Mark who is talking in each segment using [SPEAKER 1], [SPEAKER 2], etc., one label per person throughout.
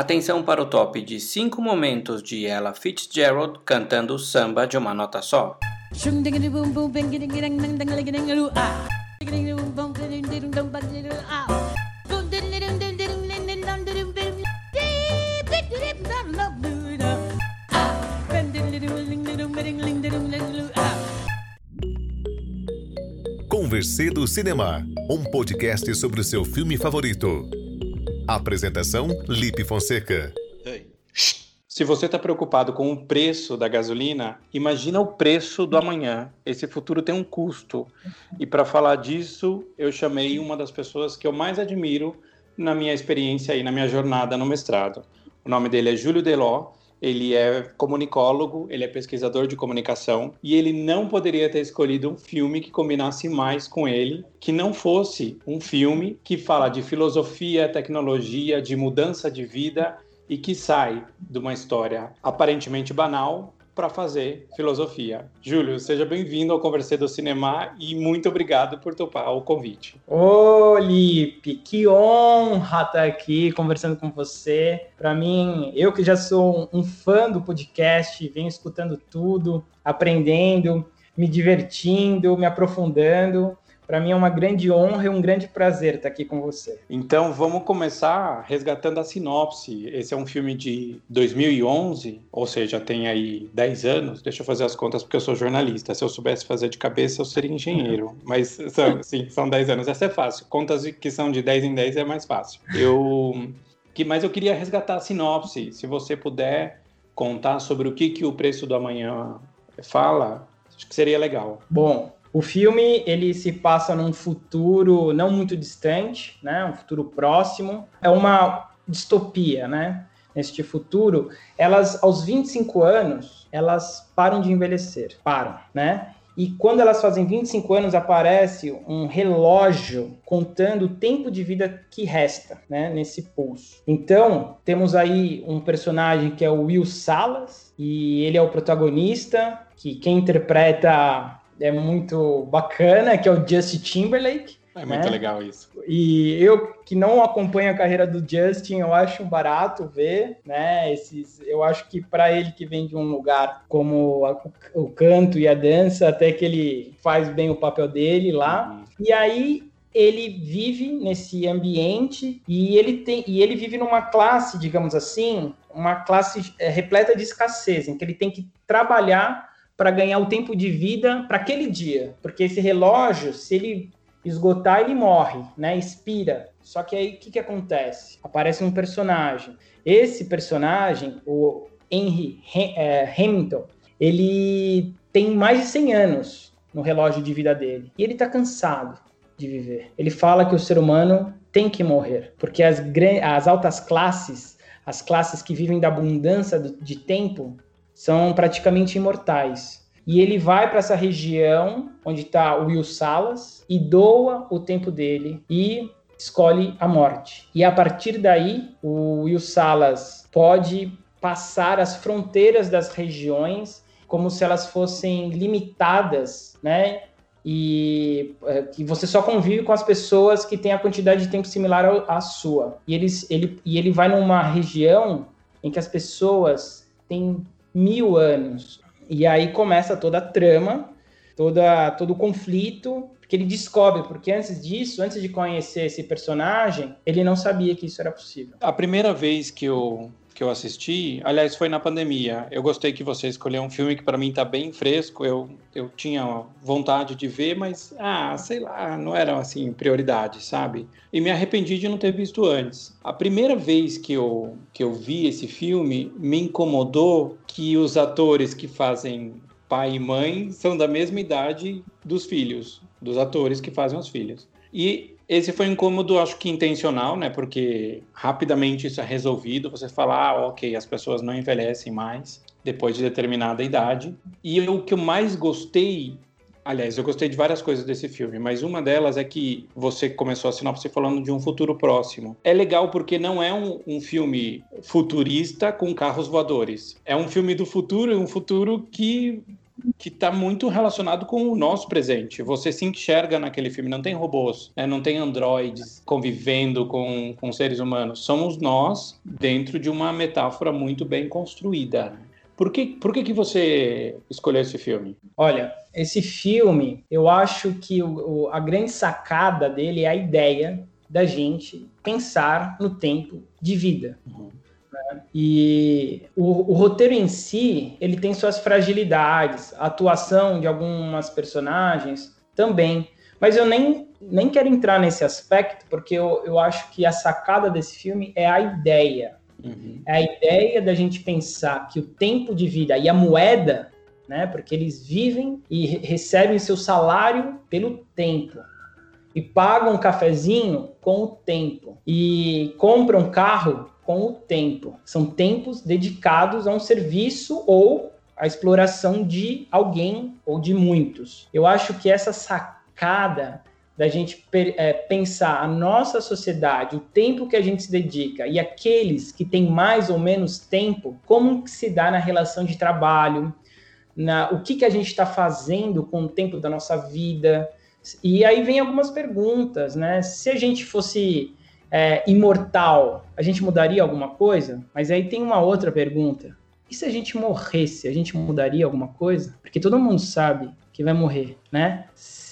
[SPEAKER 1] Atenção para o top de 5 momentos de Ella Fitzgerald cantando samba de uma nota só.
[SPEAKER 2] Conversê do Cinema, um podcast sobre o seu filme favorito. Apresentação: Lipe Fonseca.
[SPEAKER 3] Se você está preocupado com o preço da gasolina, imagina o preço do amanhã. Esse futuro tem um custo. E para falar disso, eu chamei uma das pessoas que eu mais admiro na minha experiência e na minha jornada no mestrado. O nome dele é Júlio Deló ele é comunicólogo, ele é pesquisador de comunicação e ele não poderia ter escolhido um filme que combinasse mais com ele, que não fosse um filme que fala de filosofia, tecnologia, de mudança de vida e que sai de uma história aparentemente banal para fazer filosofia. Júlio, seja bem-vindo ao Conversê do Cinema e muito obrigado por topar o convite.
[SPEAKER 4] Ô, Lipe, que honra estar aqui conversando com você. Para mim, eu que já sou um fã do podcast, venho escutando tudo, aprendendo, me divertindo, me aprofundando. Para mim é uma grande honra e um grande prazer estar aqui com você.
[SPEAKER 3] Então vamos começar resgatando a sinopse. Esse é um filme de 2011, ou seja, tem aí 10 anos. Deixa eu fazer as contas porque eu sou jornalista. Se eu soubesse fazer de cabeça, eu seria engenheiro. Mas são, sim, são 10 anos. Essa é fácil. Contas que são de 10 em 10 é mais fácil. Eu, que, mas eu queria resgatar a sinopse. Se você puder contar sobre o que, que o preço do amanhã fala, acho que seria legal.
[SPEAKER 4] Bom, o filme ele se passa num futuro não muito distante, né? Um futuro próximo. É uma distopia, né? Neste futuro, elas aos 25 anos, elas param de envelhecer, param, né? E quando elas fazem 25 anos, aparece um relógio contando o tempo de vida que resta, né, nesse pulso. Então, temos aí um personagem que é o Will Salas, e ele é o protagonista, que quem interpreta é muito bacana, que é o Justin Timberlake.
[SPEAKER 3] É muito né? legal isso.
[SPEAKER 4] E eu que não acompanho a carreira do Justin, eu acho barato ver, né? Esses, eu acho que para ele que vem de um lugar como a, o canto e a dança, até que ele faz bem o papel dele lá. Uhum. E aí ele vive nesse ambiente e ele tem e ele vive numa classe, digamos assim, uma classe é, repleta de escassez, em que ele tem que trabalhar para ganhar o tempo de vida para aquele dia, porque esse relógio, se ele esgotar, ele morre, né? Expira. Só que aí o que, que acontece? Aparece um personagem. Esse personagem, o Henry é, Hamilton, ele tem mais de 100 anos no relógio de vida dele e ele está cansado de viver. Ele fala que o ser humano tem que morrer, porque as, as altas classes, as classes que vivem da abundância de tempo, são praticamente imortais. E ele vai para essa região onde está o Will Salas e doa o tempo dele e escolhe a morte. E a partir daí, o Will Salas pode passar as fronteiras das regiões como se elas fossem limitadas, né? E é, que você só convive com as pessoas que têm a quantidade de tempo similar à sua. E, eles, ele, e ele vai numa região em que as pessoas têm mil anos. E aí começa toda a trama, toda, todo o conflito, que ele descobre, porque antes disso, antes de conhecer esse personagem, ele não sabia que isso era possível.
[SPEAKER 3] A primeira vez que eu que eu assisti, aliás, foi na pandemia. Eu gostei que você escolheu um filme que para mim tá bem fresco. Eu, eu tinha vontade de ver, mas ah, sei lá, não era assim prioridade, sabe? E me arrependi de não ter visto antes. A primeira vez que eu que eu vi esse filme me incomodou que os atores que fazem pai e mãe são da mesma idade dos filhos, dos atores que fazem os filhos. E esse foi um incômodo, acho que intencional, né? Porque rapidamente isso é resolvido. Você fala, ah, ok, as pessoas não envelhecem mais depois de determinada idade. E o que eu mais gostei, aliás, eu gostei de várias coisas desse filme, mas uma delas é que você começou a sinopse falando de um futuro próximo. É legal porque não é um, um filme futurista com carros voadores. É um filme do futuro, um futuro que que está muito relacionado com o nosso presente. Você se enxerga naquele filme, não tem robôs, né? não tem androides convivendo com, com seres humanos. Somos nós dentro de uma metáfora muito bem construída. Por que, por que, que você escolheu esse filme?
[SPEAKER 4] Olha, esse filme, eu acho que o, o, a grande sacada dele é a ideia da gente pensar no tempo de vida. Uhum. Né? E o, o, roteiro em si, ele tem suas fragilidades, a atuação de algumas personagens também. Mas eu nem, nem quero entrar nesse aspecto, porque eu, eu acho que a sacada desse filme é a ideia. Uhum. É a ideia da gente pensar que o tempo de vida e a moeda, né, porque eles vivem e recebem seu salário pelo tempo e pagam um cafezinho com o tempo e compram carro com o tempo. São tempos dedicados a um serviço ou a exploração de alguém ou de muitos. Eu acho que essa sacada da gente é, pensar a nossa sociedade, o tempo que a gente se dedica e aqueles que têm mais ou menos tempo, como que se dá na relação de trabalho, na, o que, que a gente está fazendo com o tempo da nossa vida. E aí vem algumas perguntas, né? Se a gente fosse é, imortal, a gente mudaria alguma coisa? Mas aí tem uma outra pergunta. E se a gente morresse, a gente mudaria alguma coisa? Porque todo mundo sabe que vai morrer, né?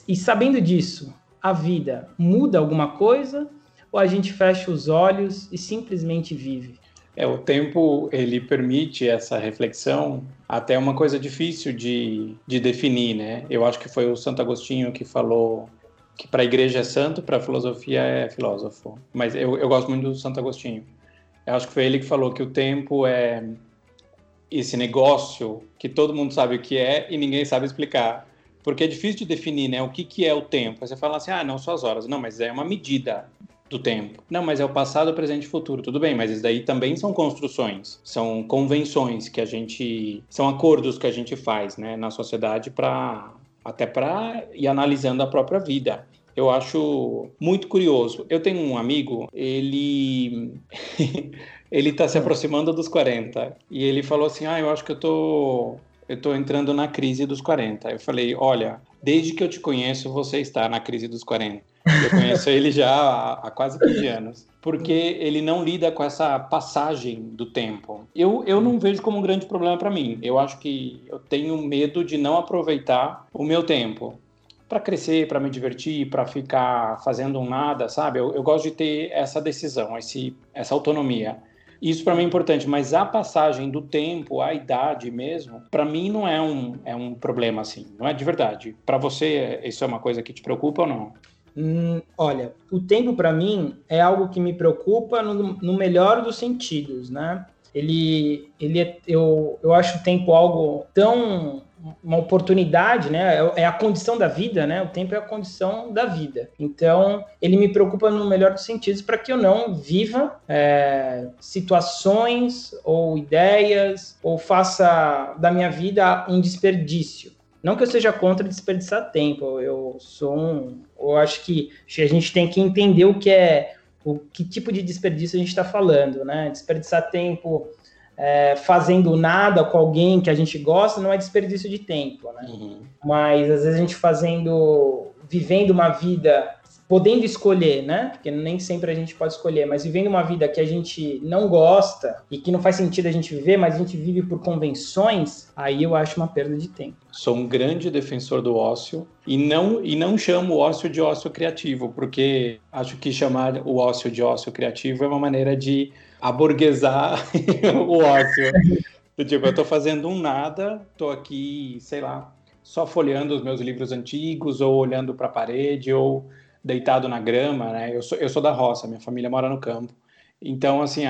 [SPEAKER 4] E sabendo disso, a vida muda alguma coisa ou a gente fecha os olhos e simplesmente vive?
[SPEAKER 3] É, o tempo ele permite essa reflexão, até uma coisa difícil de, de definir, né? Eu acho que foi o Santo Agostinho que falou que para a igreja é santo, para a filosofia é filósofo. Mas eu, eu gosto muito do Santo Agostinho. Eu acho que foi ele que falou que o tempo é esse negócio que todo mundo sabe o que é e ninguém sabe explicar. Porque é difícil de definir, né? O que, que é o tempo. Você fala assim, ah, não só as horas. Não, mas é uma medida do tempo. Não, mas é o passado, presente e futuro. Tudo bem, mas isso daí também são construções, são convenções que a gente, são acordos que a gente faz, né, na sociedade para até para ir analisando a própria vida. Eu acho muito curioso. Eu tenho um amigo, ele ele está se aproximando dos 40 e ele falou assim: "Ah, eu acho que eu tô eu estou entrando na crise dos 40. Eu falei, olha, desde que eu te conheço, você está na crise dos 40. Eu conheço ele já há, há quase 15 anos. Porque ele não lida com essa passagem do tempo. Eu, eu não vejo como um grande problema para mim. Eu acho que eu tenho medo de não aproveitar o meu tempo para crescer, para me divertir, para ficar fazendo um nada, sabe? Eu, eu, gosto de ter essa decisão, esse, essa autonomia. Isso para mim é importante, mas a passagem do tempo, a idade mesmo, para mim não é um, é um problema assim, não é de verdade. Para você, isso é uma coisa que te preocupa ou não?
[SPEAKER 4] Hum, olha, o tempo para mim é algo que me preocupa no, no melhor dos sentidos, né? Ele, ele é, eu, eu acho o tempo algo tão uma oportunidade, né? É, é a condição da vida, né? O tempo é a condição da vida. Então, ele me preocupa no melhor dos sentidos para que eu não viva é, situações ou ideias ou faça da minha vida um desperdício. Não que eu seja contra desperdiçar tempo, eu sou um. Eu acho que a gente tem que entender o que é, o que tipo de desperdício a gente está falando, né? Desperdiçar tempo é, fazendo nada com alguém que a gente gosta não é desperdício de tempo, né? Uhum. Mas às vezes a gente fazendo, vivendo uma vida, podendo escolher, né? Porque nem sempre a gente pode escolher, mas vivendo uma vida que a gente não gosta e que não faz sentido a gente viver, mas a gente vive por convenções, aí eu acho uma perda de tempo.
[SPEAKER 3] Sou um grande defensor do ócio e não e não chamo o ócio de ócio criativo, porque acho que chamar o ócio de ócio criativo é uma maneira de aburguesar o ócio. tipo, eu tô fazendo um nada, tô aqui, sei lá, só folheando os meus livros antigos, ou olhando para a parede, ou deitado na grama, né? Eu sou, eu sou da roça, minha família mora no campo. Então, assim,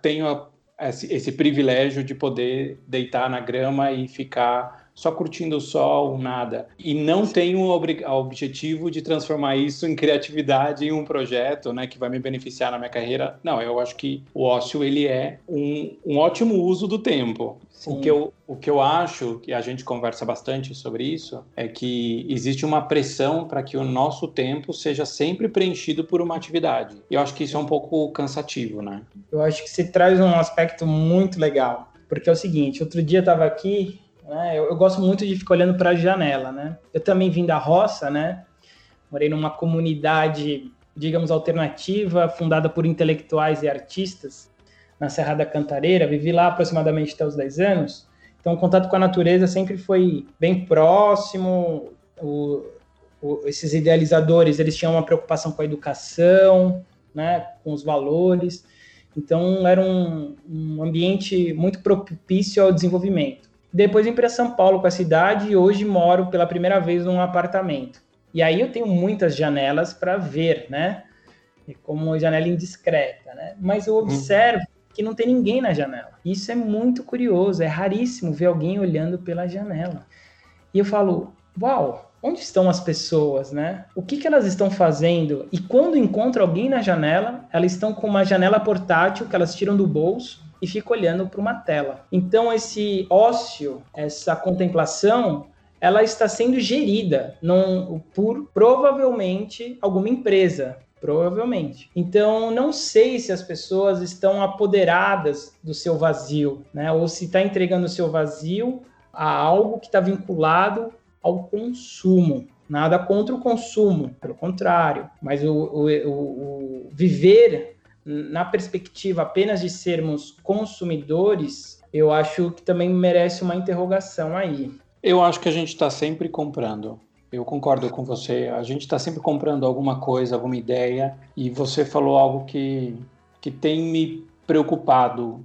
[SPEAKER 3] tenho esse, esse privilégio de poder deitar na grama e ficar só curtindo o sol, nada. E não tenho o objetivo de transformar isso em criatividade em um projeto, né, que vai me beneficiar na minha carreira. Não, eu acho que o ócio ele é um, um ótimo uso do tempo. O que, eu, o que eu acho, que a gente conversa bastante sobre isso, é que existe uma pressão para que o nosso tempo seja sempre preenchido por uma atividade. E eu acho que isso é um pouco cansativo, né?
[SPEAKER 4] Eu acho que você traz um aspecto muito legal. Porque é o seguinte, outro dia eu estava aqui né? Eu, eu gosto muito de ficar olhando para a janela, né? Eu também vim da roça, né? Morei numa comunidade, digamos, alternativa, fundada por intelectuais e artistas na Serra da Cantareira. Vivi lá aproximadamente até os 10 anos. Então, o contato com a natureza sempre foi bem próximo. O, o, esses idealizadores, eles tinham uma preocupação com a educação, né, com os valores. Então, era um, um ambiente muito propício ao desenvolvimento. Depois vim para São Paulo com a cidade e hoje moro pela primeira vez num apartamento. E aí eu tenho muitas janelas para ver, né? Como janela indiscreta, né? Mas eu observo que não tem ninguém na janela. Isso é muito curioso, é raríssimo ver alguém olhando pela janela. E eu falo, uau, onde estão as pessoas, né? O que, que elas estão fazendo? E quando encontram alguém na janela, elas estão com uma janela portátil que elas tiram do bolso e ficam olhando para uma tela. Então esse ócio, essa contemplação, ela está sendo gerida num, por provavelmente alguma empresa, Provavelmente. Então, não sei se as pessoas estão apoderadas do seu vazio, né? Ou se está entregando o seu vazio a algo que está vinculado ao consumo. Nada contra o consumo, pelo contrário. Mas o, o, o, o viver na perspectiva apenas de sermos consumidores, eu acho que também merece uma interrogação aí.
[SPEAKER 3] Eu acho que a gente está sempre comprando. Eu concordo com você. A gente está sempre comprando alguma coisa, alguma ideia, e você falou algo que, que tem me preocupado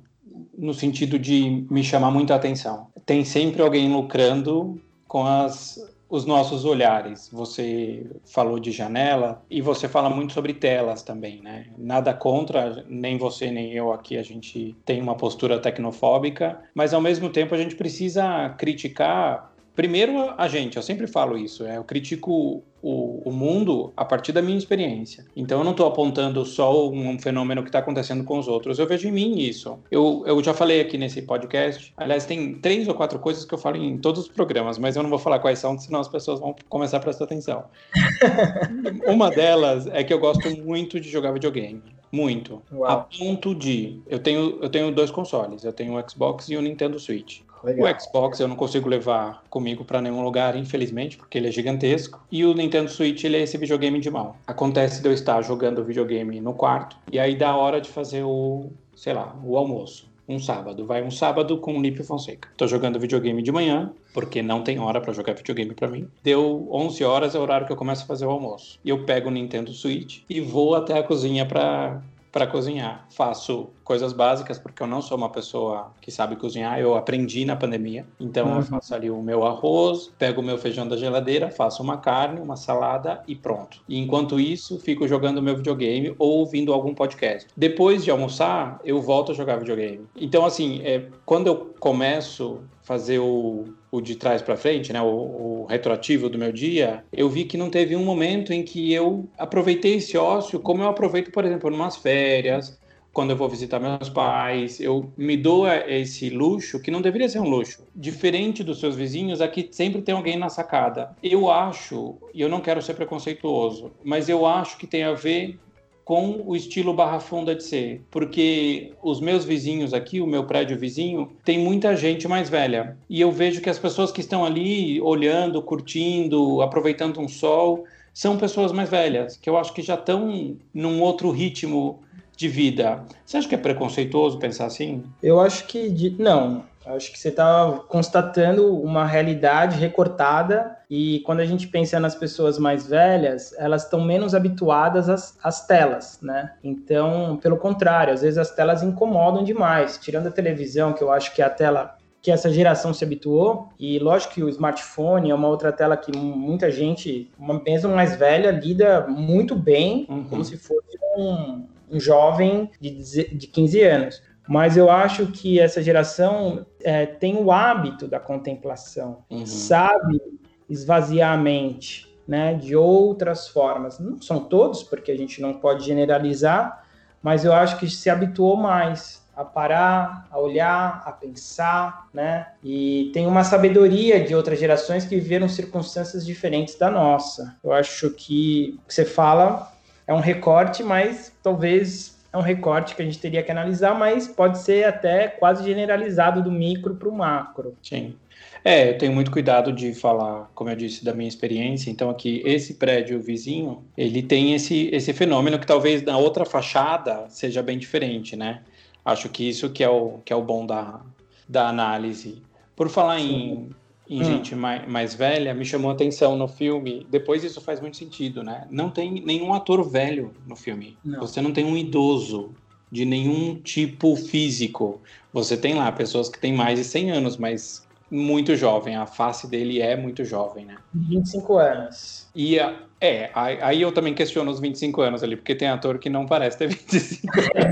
[SPEAKER 3] no sentido de me chamar muita atenção. Tem sempre alguém lucrando com as, os nossos olhares. Você falou de janela e você fala muito sobre telas também, né? Nada contra, nem você nem eu aqui a gente tem uma postura tecnofóbica, mas ao mesmo tempo a gente precisa criticar Primeiro, a gente, eu sempre falo isso, é, eu critico o, o mundo a partir da minha experiência. Então, eu não estou apontando só um fenômeno que está acontecendo com os outros, eu vejo em mim isso. Eu, eu já falei aqui nesse podcast, aliás, tem três ou quatro coisas que eu falo em todos os programas, mas eu não vou falar quais são, senão as pessoas vão começar a prestar atenção. Uma delas é que eu gosto muito de jogar videogame. Muito. Uau. A ponto de. Eu tenho, eu tenho dois consoles. Eu tenho o Xbox e o Nintendo Switch. Legal. O Xbox eu não consigo levar comigo para nenhum lugar, infelizmente, porque ele é gigantesco. E o Nintendo Switch, ele é esse videogame de mão. Acontece de eu estar jogando videogame no quarto, e aí dá hora de fazer o, sei lá, o almoço. Um sábado, vai um sábado com o Lipe Fonseca. Tô jogando videogame de manhã, porque não tem hora para jogar videogame para mim. Deu 11 horas, é o horário que eu começo a fazer o almoço. E eu pego o Nintendo Switch e vou até a cozinha para para cozinhar. Faço coisas básicas, porque eu não sou uma pessoa que sabe cozinhar, eu aprendi na pandemia. Então uhum. eu faço ali o meu arroz, pego o meu feijão da geladeira, faço uma carne, uma salada e pronto. E enquanto isso, fico jogando meu videogame ou ouvindo algum podcast. Depois de almoçar, eu volto a jogar videogame. Então, assim, é, quando eu começo fazer o, o de trás para frente, né, o, o, retroativo do meu dia, eu vi que não teve um momento em que eu aproveitei esse ócio como eu aproveito, por exemplo, numas férias, quando eu vou visitar meus pais, eu me dou esse luxo que não deveria ser um luxo. Diferente dos seus vizinhos, aqui sempre tem alguém na sacada. Eu acho, e eu não quero ser preconceituoso, mas eu acho que tem a ver com o estilo Barra Funda de ser, porque os meus vizinhos aqui, o meu prédio vizinho, tem muita gente mais velha. E eu vejo que as pessoas que estão ali olhando, curtindo, aproveitando um sol, são pessoas mais velhas, que eu acho que já estão num outro ritmo de vida. Você acha que é preconceituoso pensar assim?
[SPEAKER 4] Eu acho que não. Acho que você está constatando uma realidade recortada e quando a gente pensa nas pessoas mais velhas, elas estão menos habituadas às, às, telas, né? Então, pelo contrário, às vezes as telas incomodam demais. Tirando a televisão, que eu acho que é a tela que essa geração se habituou, e lógico que o smartphone é uma outra tela que muita gente, uma mesmo mais velha, lida muito bem, uhum. como se fosse um, um jovem de, de 15 anos. Mas eu acho que essa geração é, tem o hábito da contemplação, uhum. sabe esvaziar a mente, né, de outras formas. Não são todos, porque a gente não pode generalizar, mas eu acho que se habituou mais a parar, a olhar, a pensar, né? E tem uma sabedoria de outras gerações que viveram circunstâncias diferentes da nossa. Eu acho que o que você fala é um recorte, mas talvez é um recorte que a gente teria que analisar, mas pode ser até quase generalizado do micro para o macro.
[SPEAKER 3] Sim. É, eu tenho muito cuidado de falar, como eu disse, da minha experiência. Então, aqui, esse prédio vizinho, ele tem esse, esse fenômeno que talvez na outra fachada seja bem diferente, né? Acho que isso que é o, que é o bom da, da análise. Por falar em, em hum. gente mais, mais velha, me chamou a atenção no filme. Depois isso faz muito sentido, né? Não tem nenhum ator velho no filme. Não. Você não tem um idoso de nenhum tipo físico. Você tem lá pessoas que têm mais de 100 anos, mas muito jovem, a face dele é muito jovem, né?
[SPEAKER 4] 25 anos.
[SPEAKER 3] E é, aí eu também questiono os 25 anos ali, porque tem ator que não parece ter 25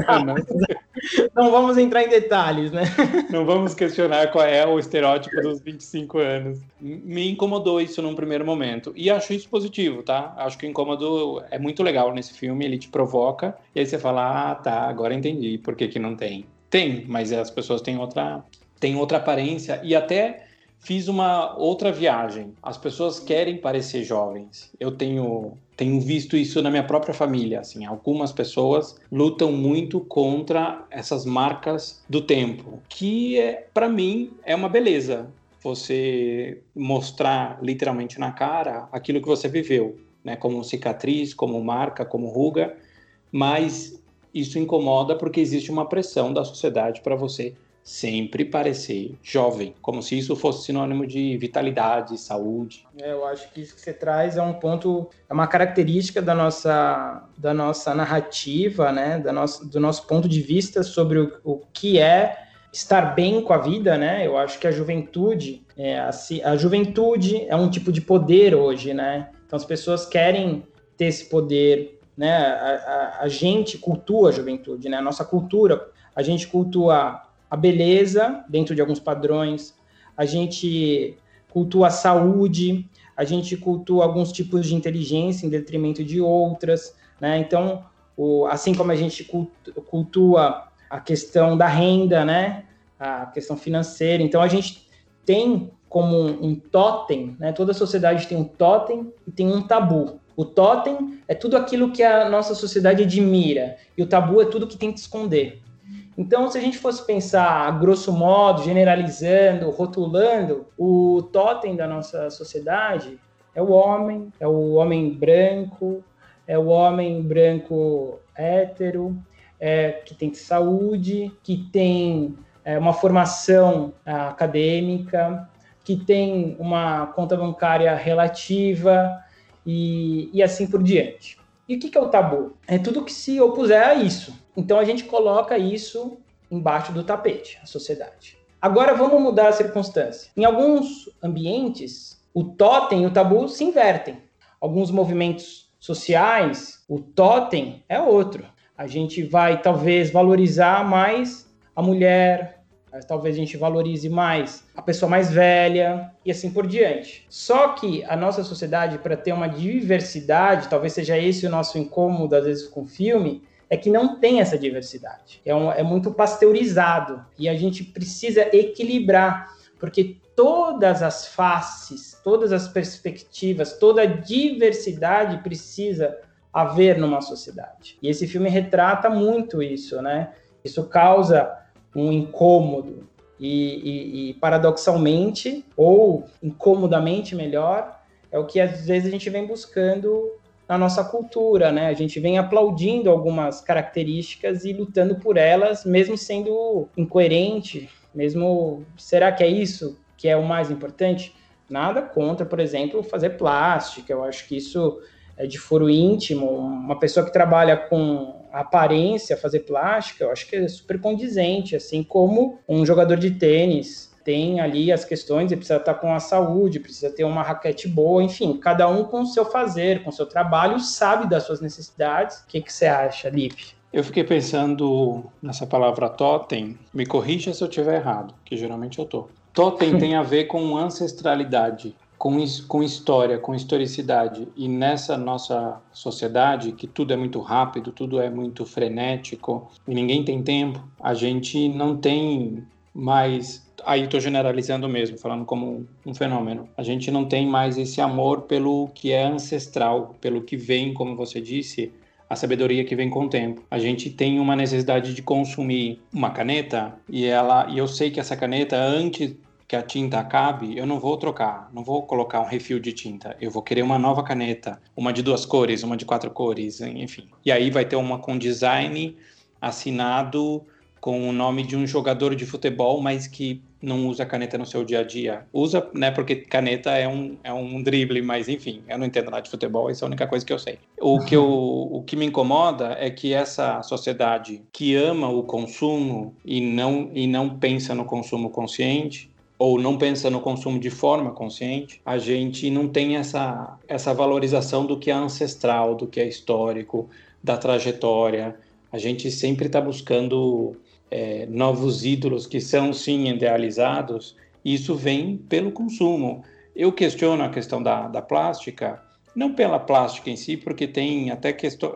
[SPEAKER 3] anos.
[SPEAKER 4] não vamos entrar em detalhes, né?
[SPEAKER 3] Não vamos questionar qual é o estereótipo dos 25 anos. Me incomodou isso num primeiro momento. E acho isso positivo, tá? Acho que o incômodo é muito legal nesse filme, ele te provoca, e aí você fala, ah, tá, agora entendi por que, que não tem. Tem, mas as pessoas têm outra tem outra aparência e até fiz uma outra viagem. As pessoas querem parecer jovens. Eu tenho tenho visto isso na minha própria família, assim, algumas pessoas lutam muito contra essas marcas do tempo, que é para mim é uma beleza. Você mostrar literalmente na cara aquilo que você viveu, né, como cicatriz, como marca, como ruga, mas isso incomoda porque existe uma pressão da sociedade para você sempre parecer jovem, como se isso fosse sinônimo de vitalidade, saúde.
[SPEAKER 4] É, eu acho que isso que você traz é um ponto, é uma característica da nossa, da nossa narrativa, né, da nossa, do nosso ponto de vista sobre o, o que é estar bem com a vida, né? Eu acho que a juventude, é, a, a juventude é um tipo de poder hoje, né? Então as pessoas querem ter esse poder, né? A, a, a gente cultua a juventude, né? A nossa cultura, a gente cultua a beleza dentro de alguns padrões, a gente cultua a saúde, a gente cultua alguns tipos de inteligência em detrimento de outras, né? Então, o, assim como a gente cultua a questão da renda, né? A questão financeira, então a gente tem como um totem, né? Toda sociedade tem um totem e tem um tabu. O totem é tudo aquilo que a nossa sociedade admira e o tabu é tudo que tenta esconder. Então, se a gente fosse pensar, grosso modo, generalizando, rotulando, o totem da nossa sociedade é o homem, é o homem branco, é o homem branco hétero, é, que tem saúde, que tem é, uma formação é, acadêmica, que tem uma conta bancária relativa e, e assim por diante. E o que, é o tabu? É tudo que se opuser a isso. Então a gente coloca isso embaixo do tapete, a sociedade. Agora vamos mudar a circunstância. Em alguns ambientes, o totem e o tabu se invertem. Alguns movimentos sociais, o totem é outro. A gente vai talvez valorizar mais a mulher, talvez a gente valorize mais a pessoa mais velha e assim por diante. Só que a nossa sociedade, para ter uma diversidade, talvez seja esse o nosso incômodo às vezes com o filme, é que não tem essa diversidade. É, um, é muito pasteurizado e a gente precisa equilibrar, porque todas as faces, todas as perspectivas, toda a diversidade precisa haver numa sociedade. E esse filme retrata muito isso, né? Isso causa incômodo e, e, e paradoxalmente ou incomodamente melhor é o que às vezes a gente vem buscando na nossa cultura, né? A gente vem aplaudindo algumas características e lutando por elas, mesmo sendo incoerente, mesmo será que é isso que é o mais importante? Nada contra, por exemplo, fazer plástica. Eu acho que isso de foro íntimo. Uma pessoa que trabalha com aparência, fazer plástica, eu acho que é super condizente, assim como um jogador de tênis tem ali as questões e precisa estar com a saúde, precisa ter uma raquete boa, enfim, cada um com o seu fazer, com o seu trabalho, sabe das suas necessidades. O que, que você acha, Lipe?
[SPEAKER 3] Eu fiquei pensando nessa palavra totem, me corrija se eu estiver errado, que geralmente eu tô. Totem tem a ver com ancestralidade, com, com história, com historicidade. E nessa nossa sociedade, que tudo é muito rápido, tudo é muito frenético e ninguém tem tempo, a gente não tem mais aí estou generalizando mesmo, falando como um fenômeno. A gente não tem mais esse amor pelo que é ancestral, pelo que vem, como você disse, a sabedoria que vem com o tempo. A gente tem uma necessidade de consumir uma caneta e ela e eu sei que essa caneta antes que a tinta acabe, eu não vou trocar, não vou colocar um refil de tinta. Eu vou querer uma nova caneta, uma de duas cores, uma de quatro cores, enfim. E aí vai ter uma com design assinado com o nome de um jogador de futebol, mas que não usa caneta no seu dia a dia. Usa, né, porque caneta é um, é um drible, mas enfim, eu não entendo nada de futebol, essa é a única coisa que eu sei. O que, eu, o que me incomoda é que essa sociedade que ama o consumo e não, e não pensa no consumo consciente, ou não pensa no consumo de forma consciente, a gente não tem essa, essa valorização do que é ancestral, do que é histórico, da trajetória. A gente sempre está buscando é, novos ídolos que são sim idealizados. E isso vem pelo consumo. Eu questiono a questão da, da plástica, não pela plástica em si, porque tem até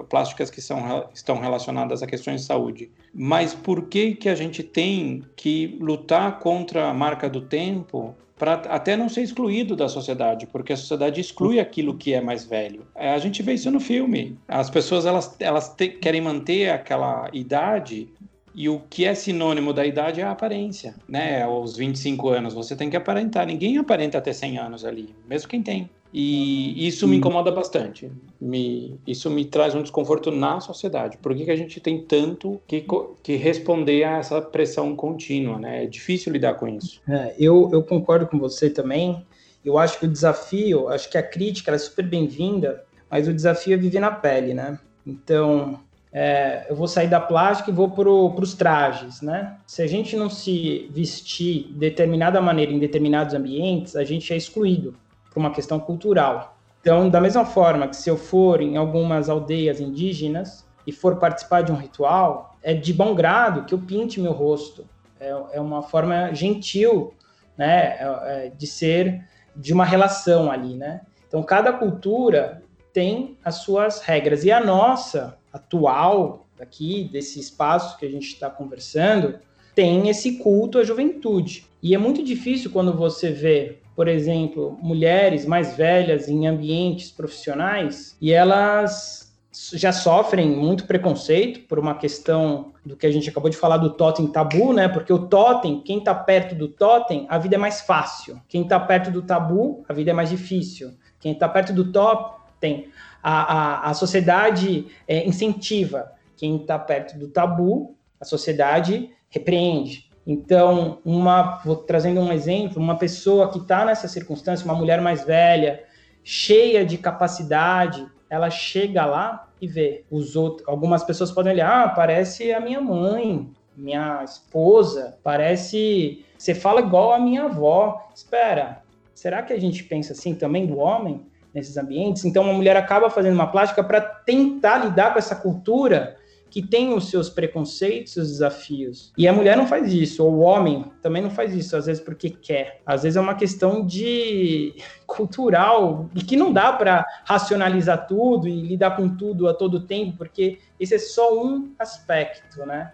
[SPEAKER 3] plásticas que são, estão relacionadas a questões de saúde, mas por que, que a gente tem que lutar contra a marca do tempo para até não ser excluído da sociedade, porque a sociedade exclui aquilo que é mais velho. É, a gente vê isso no filme. As pessoas elas, elas te, querem manter aquela idade e o que é sinônimo da idade é a aparência, né? Aos 25 anos você tem que aparentar. Ninguém aparenta até 100 anos ali, mesmo quem tem. E isso me incomoda bastante. Me, isso me traz um desconforto na sociedade. Por que, que a gente tem tanto que, que responder a essa pressão contínua? Né? É difícil lidar com isso.
[SPEAKER 4] É, eu, eu concordo com você também. Eu acho que o desafio, acho que a crítica é super bem-vinda, mas o desafio é viver na pele, né? Então, é, eu vou sair da plástica e vou para os trajes, né? Se a gente não se vestir de determinada maneira em determinados ambientes, a gente é excluído por uma questão cultural. Então, da mesma forma que se eu for em algumas aldeias indígenas e for participar de um ritual, é de bom grado que eu pinte meu rosto. É, é uma forma gentil, né, é, é, de ser de uma relação ali, né? Então, cada cultura tem as suas regras e a nossa atual aqui desse espaço que a gente está conversando tem esse culto à juventude. E é muito difícil quando você vê por exemplo, mulheres mais velhas em ambientes profissionais e elas já sofrem muito preconceito por uma questão do que a gente acabou de falar do totem tabu, né? Porque o totem, quem está perto do totem, a vida é mais fácil. Quem está perto do tabu, a vida é mais difícil. Quem está perto do totem, a, a, a sociedade é, incentiva. Quem está perto do tabu, a sociedade repreende. Então, uma, vou trazendo um exemplo, uma pessoa que está nessa circunstância, uma mulher mais velha, cheia de capacidade, ela chega lá e vê os outros. Algumas pessoas podem olhar, ah, parece a minha mãe, minha esposa, parece. Você fala igual a minha avó. Espera, será que a gente pensa assim também do homem nesses ambientes? Então, uma mulher acaba fazendo uma plástica para tentar lidar com essa cultura que tem os seus preconceitos, seus desafios. E a mulher não faz isso, ou o homem também não faz isso, às vezes porque quer. Às vezes é uma questão de cultural e que não dá para racionalizar tudo e lidar com tudo a todo tempo, porque esse é só um aspecto, né?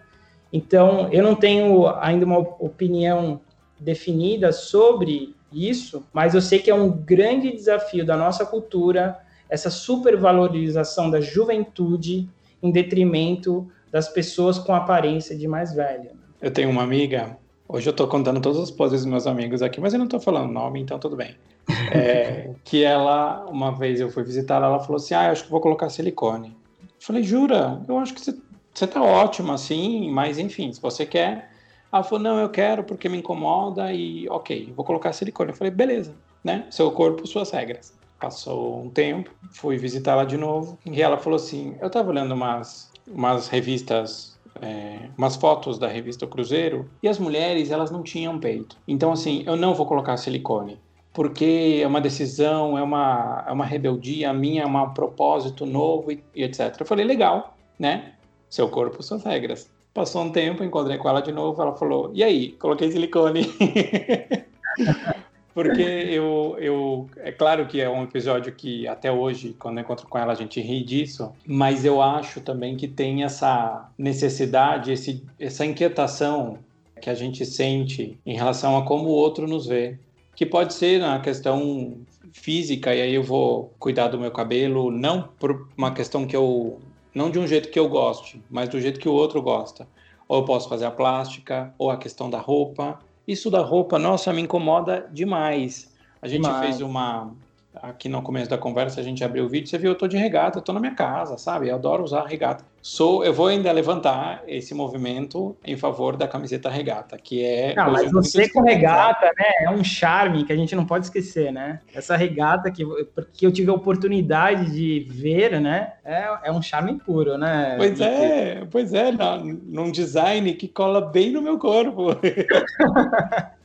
[SPEAKER 4] Então, eu não tenho ainda uma opinião definida sobre isso, mas eu sei que é um grande desafio da nossa cultura essa supervalorização da juventude em detrimento das pessoas com aparência de mais velha.
[SPEAKER 3] Eu tenho uma amiga, hoje eu estou contando todos os poses dos meus amigos aqui, mas eu não estou falando nome, então tudo bem. É, que ela, uma vez eu fui visitar, ela falou assim: Ah, eu acho que vou colocar silicone. Eu falei, jura? Eu acho que você, você tá ótima assim, mas enfim, se você quer. Ela falou, não, eu quero porque me incomoda e ok, vou colocar silicone. Eu falei, beleza, né? Seu corpo, suas regras. Passou um tempo, fui visitá-la de novo e ela falou assim: Eu estava olhando umas, umas revistas, é, umas fotos da revista Cruzeiro e as mulheres elas não tinham peito. Então, assim, eu não vou colocar silicone porque é uma decisão, é uma, é uma rebeldia minha, é um propósito novo e, e etc. Eu falei: Legal, né? Seu corpo, suas regras. Passou um tempo, encontrei com ela de novo, ela falou: E aí? Coloquei silicone. Porque eu, eu. É claro que é um episódio que até hoje, quando eu encontro com ela, a gente ri disso, mas eu acho também que tem essa necessidade, esse, essa inquietação que a gente sente em relação a como o outro nos vê. Que pode ser na questão física, e aí eu vou cuidar do meu cabelo, não por uma questão que eu não de um jeito que eu goste, mas do jeito que o outro gosta. Ou eu posso fazer a plástica, ou a questão da roupa. Isso da roupa, nossa, me incomoda demais. A gente demais. fez uma, aqui no começo da conversa a gente abriu o vídeo, você viu, eu tô de regata, eu tô na minha casa, sabe? Eu adoro usar regata. Sou, eu vou ainda levantar esse movimento em favor da camiseta regata, que é.
[SPEAKER 4] Não, mas você com regata, né? É um charme que a gente não pode esquecer, né? Essa regata que, porque eu tive a oportunidade de ver, né? É, é um charme puro, né?
[SPEAKER 3] Pois é, pois é, num design que cola bem no meu corpo.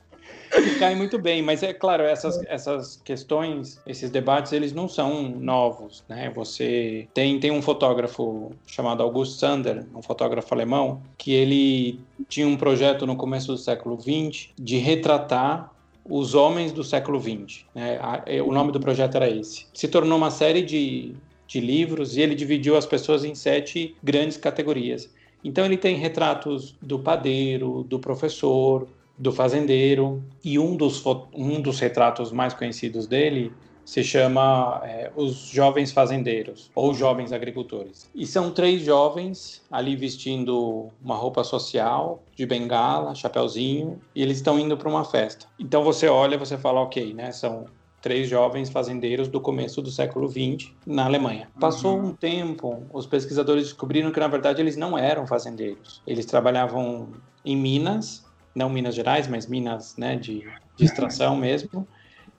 [SPEAKER 3] que cai muito bem, mas é claro, essas, essas questões, esses debates, eles não são novos, né? Você tem, tem um fotógrafo chamado August Sander, um fotógrafo alemão, que ele tinha um projeto no começo do século XX de retratar os homens do século XX. Né? O nome do projeto era esse. Se tornou uma série de, de livros e ele dividiu as pessoas em sete grandes categorias. Então ele tem retratos do padeiro, do professor, do fazendeiro e um dos, um dos retratos mais conhecidos dele se chama é, Os Jovens Fazendeiros ou Jovens Agricultores. E são três jovens ali vestindo uma roupa social, de bengala, chapéuzinho, e eles estão indo para uma festa. Então você olha, você fala, ok, né? São três jovens fazendeiros do começo do século XX na Alemanha. Passou uhum. um tempo, os pesquisadores descobriram que na verdade eles não eram fazendeiros. Eles trabalhavam em minas não Minas Gerais, mas Minas né, de, de extração mesmo,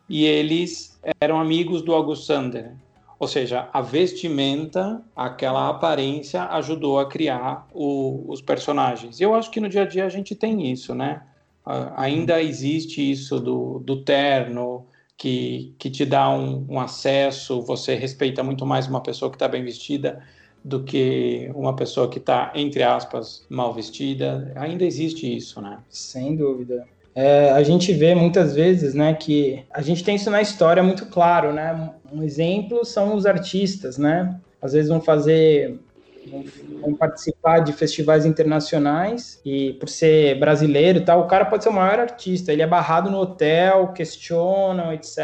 [SPEAKER 3] e eles eram amigos do August Sander. Ou seja, a vestimenta, aquela aparência ajudou a criar o, os personagens. Eu acho que no dia a dia a gente tem isso, né? ainda existe isso do, do terno, que, que te dá um, um acesso, você respeita muito mais uma pessoa que está bem vestida do que uma pessoa que está, entre aspas, mal vestida. Ainda existe isso, né?
[SPEAKER 4] Sem dúvida. É, a gente vê muitas vezes, né, que a gente tem isso na história muito claro, né? Um exemplo são os artistas, né? Às vezes vão fazer vão participar de festivais internacionais e por ser brasileiro e tal, o cara pode ser o maior artista, ele é barrado no hotel, questionam, etc,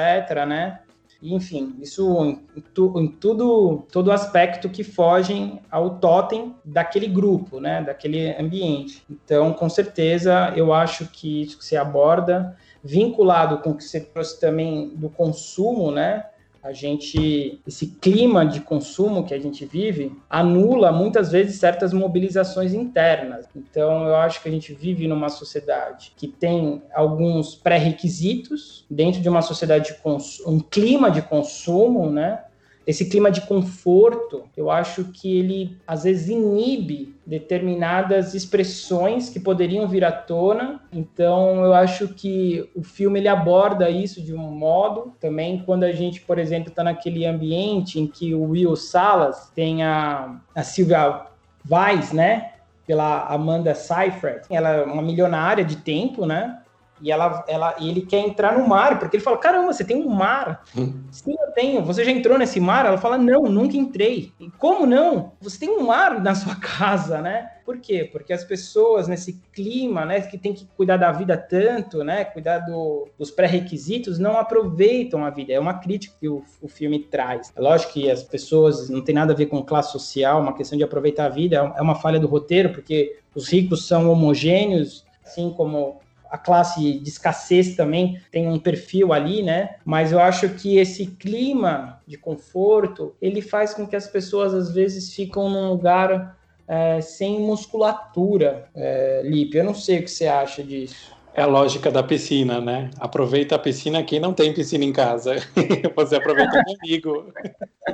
[SPEAKER 4] né? Enfim, isso em, tu, em, tudo, todo aspecto que fogem ao totem daquele grupo, né, daquele ambiente. Então, com certeza, eu acho que isso que você aborda, vinculado com o que você trouxe também do consumo, né, a gente esse clima de consumo que a gente vive anula muitas vezes certas mobilizações internas. Então eu acho que a gente vive numa sociedade que tem alguns pré-requisitos dentro de uma sociedade de um clima de consumo, né? Esse clima de conforto, eu acho que ele às vezes inibe determinadas expressões que poderiam vir à tona. Então, eu acho que o filme ele aborda isso de um modo também quando a gente, por exemplo, está naquele ambiente em que o Will Salas tem a, a Sylvia Weiss, né? Pela Amanda Seyfried. Ela é uma milionária de tempo, né? E, ela, ela, e ele quer entrar no mar, porque ele fala: Caramba, você tem um mar. Hum. Sim, eu tenho. Você já entrou nesse mar? Ela fala: Não, nunca entrei. E como não? Você tem um mar na sua casa, né? Por quê? Porque as pessoas nesse clima, né, que tem que cuidar da vida tanto, né, cuidar do, dos pré-requisitos, não aproveitam a vida. É uma crítica que o, o filme traz. É lógico que as pessoas não tem nada a ver com classe social, uma questão de aproveitar a vida, é uma falha do roteiro, porque os ricos são homogêneos, assim como a classe de escassez também tem um perfil ali, né? Mas eu acho que esse clima de conforto, ele faz com que as pessoas às vezes ficam num lugar é, sem musculatura, é, Lipe. Eu não sei o que você acha disso.
[SPEAKER 3] É a lógica da piscina, né? Aproveita a piscina quem não tem piscina em casa. Você aproveita comigo.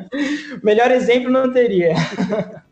[SPEAKER 4] Melhor exemplo não teria.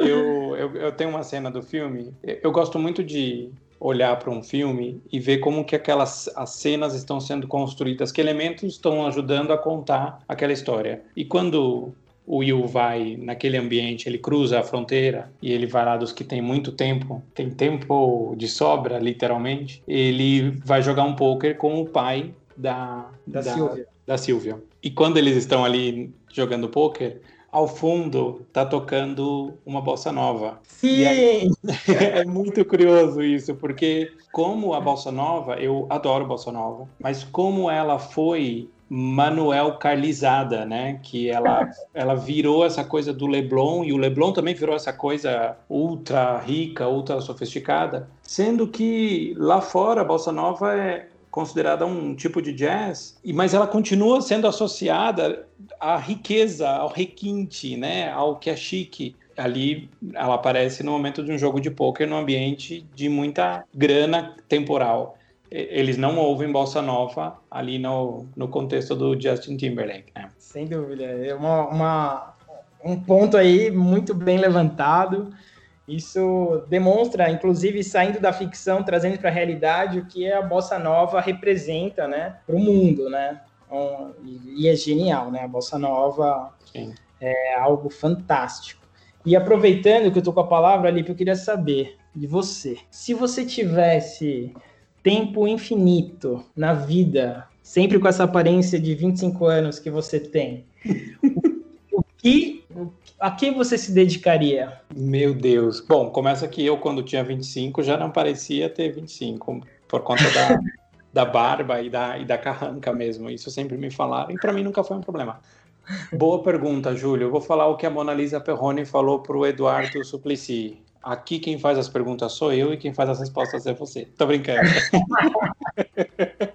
[SPEAKER 3] Eu, eu, eu, tenho uma cena do filme. Eu gosto muito de olhar para um filme e ver como que aquelas as cenas estão sendo construídas, que elementos estão ajudando a contar aquela história. E quando o Will vai naquele ambiente, ele cruza a fronteira e ele vai lá dos que tem muito tempo, tem tempo de sobra, literalmente, ele vai jogar um poker com o pai da,
[SPEAKER 4] da, da Silvia.
[SPEAKER 3] Da Silvia. E quando eles estão ali jogando poker, ao fundo tá tocando uma bossa nova.
[SPEAKER 4] Sim! Aí,
[SPEAKER 3] é muito curioso isso, porque como a bossa nova, eu adoro bossa nova, mas como ela foi Manuel Carlizada, né? Que ela, ela virou essa coisa do Leblon e o Leblon também virou essa coisa ultra rica, ultra sofisticada, sendo que lá fora a bossa nova é considerada um tipo de jazz, mas ela continua sendo associada à riqueza, ao requinte, né? Ao que é chique ali ela aparece no momento de um jogo de pôquer no ambiente de muita grana temporal eles não ouvem bossa nova ali no, no contexto do Justin Timberlake. Né?
[SPEAKER 4] Sem dúvida, é uma, uma, um ponto aí muito bem levantado. Isso demonstra, inclusive, saindo da ficção, trazendo para a realidade o que a bossa nova representa, né, para o mundo, né? Um, e é genial, né? A bossa nova Sim. é algo fantástico. E aproveitando que eu tô com a palavra, ali, eu queria saber de você. Se você tivesse tempo infinito na vida, sempre com essa aparência de 25 anos que você tem, o, que a que você se dedicaria?
[SPEAKER 3] Meu Deus. Bom, começa que eu, quando tinha 25, já não parecia ter 25, por conta da, da barba e da, e da carranca mesmo. Isso sempre me falaram, e para mim nunca foi um problema. Boa pergunta, Júlio. Eu vou falar o que a Mona Lisa Perrone falou para o Eduardo Suplicy. Aqui quem faz as perguntas sou eu e quem faz as respostas é você. Tô brincando.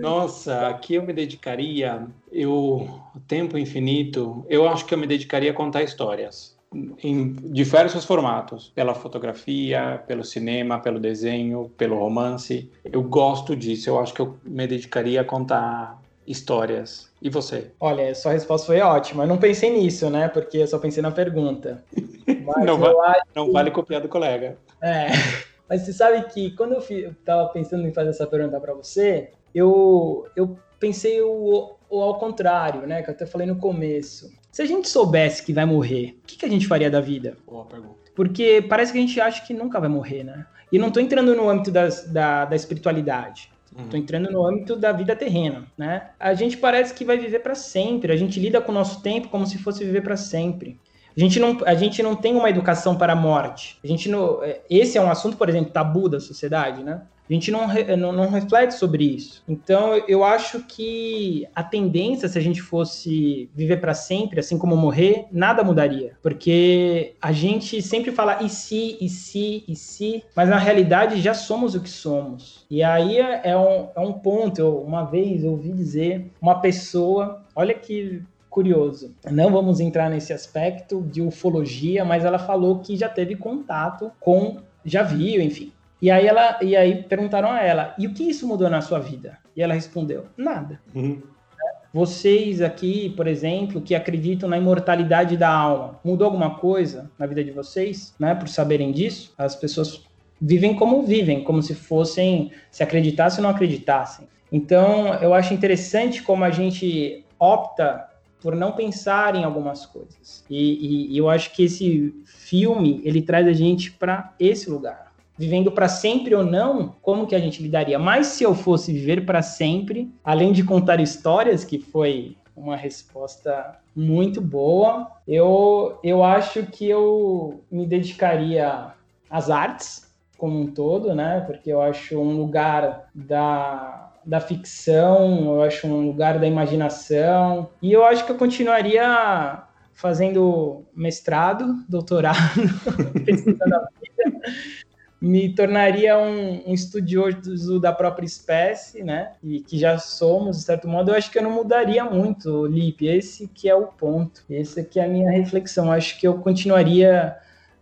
[SPEAKER 3] Nossa, aqui eu me dedicaria, eu tempo infinito, eu acho que eu me dedicaria a contar histórias em diversos formatos, pela fotografia, pelo cinema, pelo desenho, pelo romance. Eu gosto disso, eu acho que eu me dedicaria a contar histórias. E você?
[SPEAKER 4] Olha, sua resposta foi ótima. Eu não pensei nisso, né? Porque eu só pensei na pergunta.
[SPEAKER 3] não, vale, não vale copiar do colega.
[SPEAKER 4] É. Mas você sabe que quando eu, estava tava pensando em fazer essa pergunta para você, eu, eu pensei o, o, ao contrário, né? Que eu até falei no começo. Se a gente soubesse que vai morrer, o que, que a gente faria da vida?
[SPEAKER 3] Boa pergunta.
[SPEAKER 4] Porque parece que a gente acha que nunca vai morrer, né? E não tô entrando no âmbito das, da, da espiritualidade. Estou uhum. entrando no âmbito da vida terrena, né? A gente parece que vai viver para sempre. A gente lida com o nosso tempo como se fosse viver para sempre. A gente, não, a gente não tem uma educação para a morte. A gente não, é, esse é um assunto, por exemplo, tabu da sociedade, né? A gente não, não, não, reflete sobre isso. Então, eu acho que a tendência, se a gente fosse viver para sempre, assim como morrer, nada mudaria. Porque a gente sempre fala e se, e se, e se, mas na realidade já somos o que somos. E aí é, é um, é um ponto. Eu, uma vez eu ouvi dizer uma pessoa, olha que curioso. Não vamos entrar nesse aspecto de ufologia, mas ela falou que já teve contato com, já viu, enfim, e aí ela e aí perguntaram a ela: "E o que isso mudou na sua vida?" E ela respondeu: "Nada." Uhum. Vocês aqui, por exemplo, que acreditam na imortalidade da alma, mudou alguma coisa na vida de vocês, né? Por saberem disso, as pessoas vivem como vivem, como se fossem, se acreditassem ou não acreditassem. Então, eu acho interessante como a gente opta por não pensar em algumas coisas. E, e, e eu acho que esse filme ele traz a gente para esse lugar vivendo para sempre ou não, como que a gente lidaria? Mas se eu fosse viver para sempre, além de contar histórias, que foi uma resposta muito boa, eu, eu acho que eu me dedicaria às artes como um todo, né? Porque eu acho um lugar da, da ficção, eu acho um lugar da imaginação, e eu acho que eu continuaria fazendo mestrado, doutorado, pesquisando a vida, me tornaria um, um, estudioso da própria espécie, né? E que já somos, de certo modo, eu acho que eu não mudaria muito, Lipe. Esse que é o ponto. Esse que é a minha reflexão. acho que eu continuaria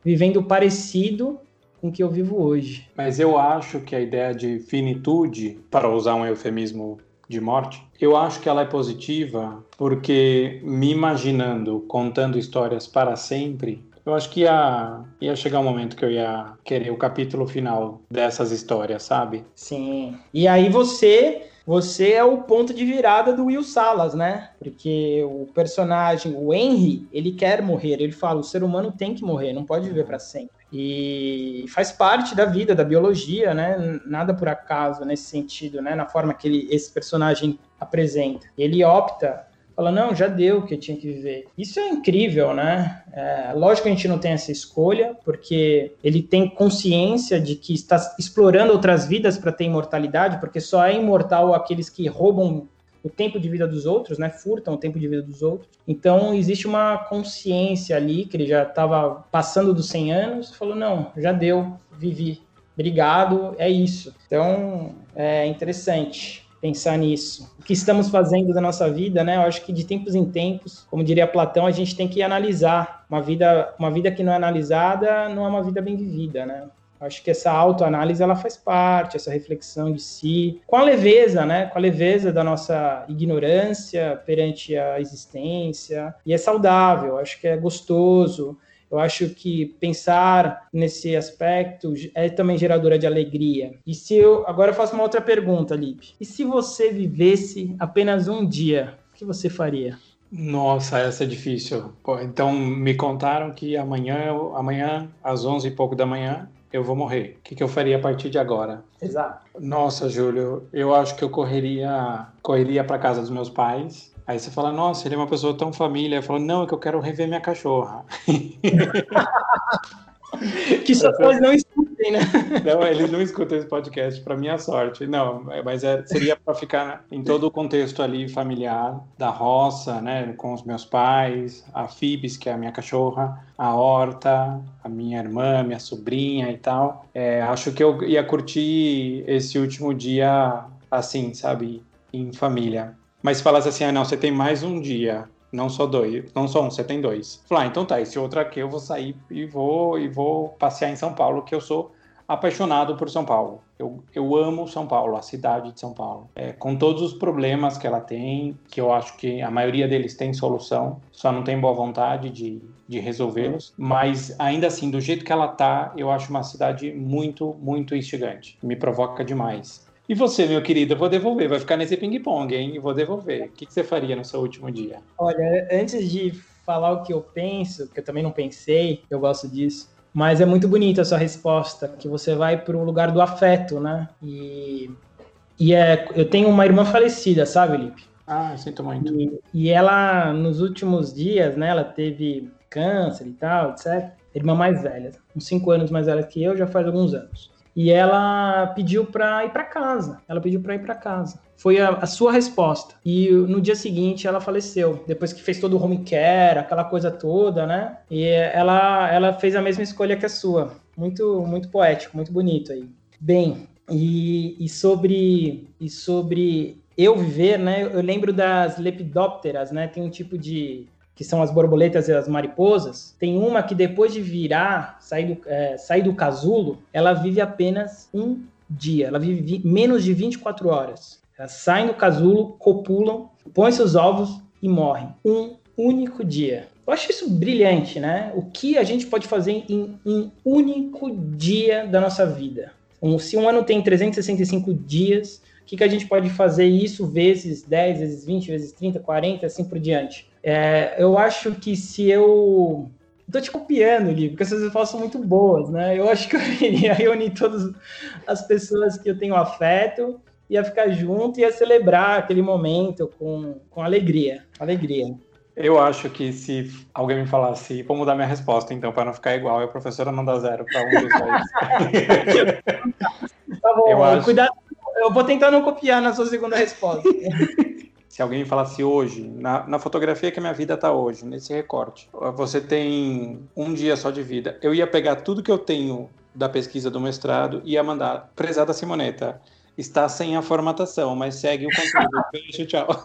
[SPEAKER 4] vivendo parecido com o que eu vivo hoje.
[SPEAKER 3] Mas eu acho que a ideia de finitude, para usar um eufemismo de morte, eu acho que ela é positiva porque me imaginando contando histórias para sempre, eu acho que ia, ia chegar um momento que eu ia querer o capítulo final dessas histórias, sabe?
[SPEAKER 4] Sim. E aí você você é o ponto de virada do Will Salas, né? Porque o personagem, o Henry, ele quer morrer. Ele fala: o ser humano tem que morrer, não pode viver para sempre. E faz parte da vida, da biologia, né? Nada por acaso nesse sentido, né? Na forma que ele, esse personagem apresenta. Ele opta fala, não, já deu o que eu tinha que viver. Isso é incrível, né? É, lógico que a gente não tem essa escolha, porque ele tem consciência de que está explorando outras vidas para ter imortalidade, porque só é imortal aqueles que roubam o tempo de vida dos outros, né? Furtam o tempo de vida dos outros. Então existe uma consciência ali que ele já estava passando dos 100 anos, falou não, já deu, vivi, obrigado, é isso. Então é interessante pensar nisso. O que estamos fazendo da nossa vida, né? Eu acho que de tempos em tempos, como diria Platão, a gente tem que analisar. Uma vida, uma vida que não é analisada não é uma vida bem vivida, né? Acho que essa autoanálise ela faz parte, essa reflexão de si, com a leveza, né? Com a leveza da nossa ignorância perante a existência. E é saudável, acho que é gostoso. Eu acho que pensar nesse aspecto é também geradora de alegria. E se eu agora eu faço uma outra pergunta, Lipe. E se você vivesse apenas um dia, o que você faria?
[SPEAKER 3] Nossa, essa é difícil. Então me contaram que amanhã, amanhã às 11 e pouco da manhã, eu vou morrer. O que, que eu faria a partir de agora?
[SPEAKER 4] Exato.
[SPEAKER 3] Nossa, Júlio, eu acho que eu correria, correria para casa dos meus pais Aí você fala, nossa, ele é uma pessoa tão família. Eu falo, não, é que eu quero rever minha cachorra.
[SPEAKER 4] que seus pais não escutem, né?
[SPEAKER 3] Não, eles não escutam esse podcast, para minha sorte. Não, é, mas é, seria para ficar em todo o contexto ali familiar, da roça, né, com os meus pais, a Phoebes, que é a minha cachorra, a Horta, a minha irmã, minha sobrinha e tal. É, acho que eu ia curtir esse último dia assim, sabe, em família. Mas se falasse assim, ah, não, você tem mais um dia, não só dois, não só um, você tem dois. Falar, ah, então tá, esse outro aqui eu vou sair e vou e vou passear em São Paulo, que eu sou apaixonado por São Paulo. Eu, eu amo São Paulo, a cidade de São Paulo. É, com todos os problemas que ela tem, que eu acho que a maioria deles tem solução, só não tem boa vontade de, de resolvê-los. Mas ainda assim, do jeito que ela tá, eu acho uma cidade muito, muito instigante. Me provoca demais. E você, meu querido, eu vou devolver, vai ficar nesse ping-pong, hein? vou devolver. O que, que você faria no seu último dia?
[SPEAKER 4] Olha, antes de falar o que eu penso, que eu também não pensei, eu gosto disso, mas é muito bonita a sua resposta, que você vai para o lugar do afeto, né? E, e é, eu tenho uma irmã falecida, sabe, Lipe?
[SPEAKER 3] Ah, sinto muito.
[SPEAKER 4] E, e ela, nos últimos dias, né, ela teve câncer e tal, etc. Irmã mais velha, uns cinco anos mais velha que eu, já faz alguns anos e ela pediu para ir para casa. Ela pediu para ir para casa. Foi a, a, sua resposta. E no dia seguinte ela faleceu, depois que fez todo o home care, aquela coisa toda, né? E ela, ela fez a mesma escolha que a sua. Muito, muito poético, muito bonito aí. Bem, e, e sobre e sobre eu viver, né? Eu lembro das lepidópteras, né? Tem um tipo de que são as borboletas e as mariposas, tem uma que depois de virar, sair do, é, sair do casulo, ela vive apenas um dia, ela vive menos de 24 horas. Elas saem do casulo, copulam, põem seus ovos e morrem. Um único dia. Eu acho isso brilhante, né? O que a gente pode fazer em um único dia da nossa vida? Um, se um ano tem 365 dias, o que, que a gente pode fazer isso vezes 10, vezes 20, vezes 30, 40, assim por diante? É, eu acho que se eu. Tô te copiando, Gui, porque essas respostas são muito boas, né? Eu acho que eu iria reunir todas as pessoas que eu tenho afeto, ia ficar junto e ia celebrar aquele momento com, com alegria. Alegria.
[SPEAKER 3] Eu acho que se alguém me falasse, vou mudar minha resposta, então, para não ficar igual, a professora não dá zero para um dos dois.
[SPEAKER 4] tá bom, eu acho... cuidado, eu vou tentar não copiar na sua segunda resposta.
[SPEAKER 3] se alguém falasse hoje, na, na fotografia que a minha vida está hoje, nesse recorte, você tem um dia só de vida, eu ia pegar tudo que eu tenho da pesquisa do mestrado e ia mandar, prezada Simoneta, está sem a formatação, mas segue o conteúdo. Beijo, tchau.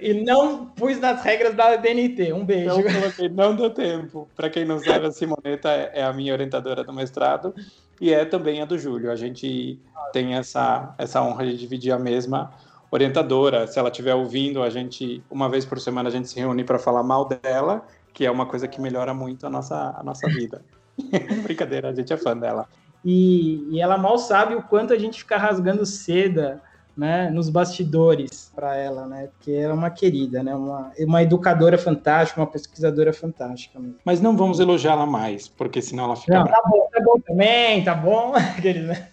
[SPEAKER 4] e não pus nas regras da DNT. Um beijo.
[SPEAKER 3] Não, coloquei, não deu tempo. Para quem não sabe, a Simoneta é a minha orientadora do mestrado e é também a do Júlio. A gente tem essa, essa honra de dividir a mesma orientadora. Se ela estiver ouvindo, a gente, uma vez por semana, a gente se reúne para falar mal dela, que é uma coisa que melhora muito a nossa, a nossa vida. Brincadeira, a gente é fã dela.
[SPEAKER 4] E, e ela mal sabe o quanto a gente fica rasgando seda né, nos bastidores para ela, né? Porque ela é uma querida, né? Uma, uma educadora fantástica, uma pesquisadora fantástica. Mesmo.
[SPEAKER 3] Mas não vamos elogiá-la mais, porque senão ela fica. Não,
[SPEAKER 4] tá bom, tá bom também, tá bom, querida.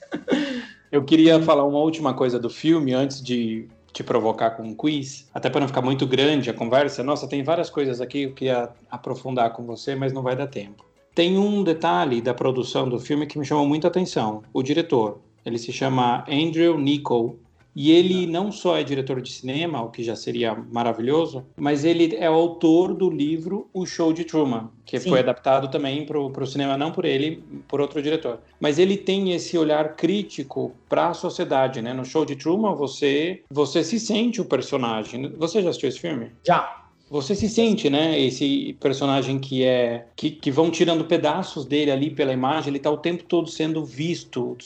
[SPEAKER 3] Eu queria falar uma última coisa do filme antes de te provocar com um quiz, até para não ficar muito grande a conversa. Nossa, tem várias coisas aqui que eu queria aprofundar com você, mas não vai dar tempo. Tem um detalhe da produção do filme que me chamou muita atenção. O diretor, ele se chama Andrew Niccol E ele não só é diretor de cinema, o que já seria maravilhoso, mas ele é autor do livro O Show de Truman, que Sim. foi adaptado também para o cinema, não por ele, por outro diretor. Mas ele tem esse olhar crítico para a sociedade, né? No Show de Truman, você, você se sente o personagem. Você já assistiu esse filme?
[SPEAKER 4] Já.
[SPEAKER 3] Você se sente, né? Esse personagem que é. Que, que vão tirando pedaços dele ali pela imagem, ele está o tempo todo sendo visto,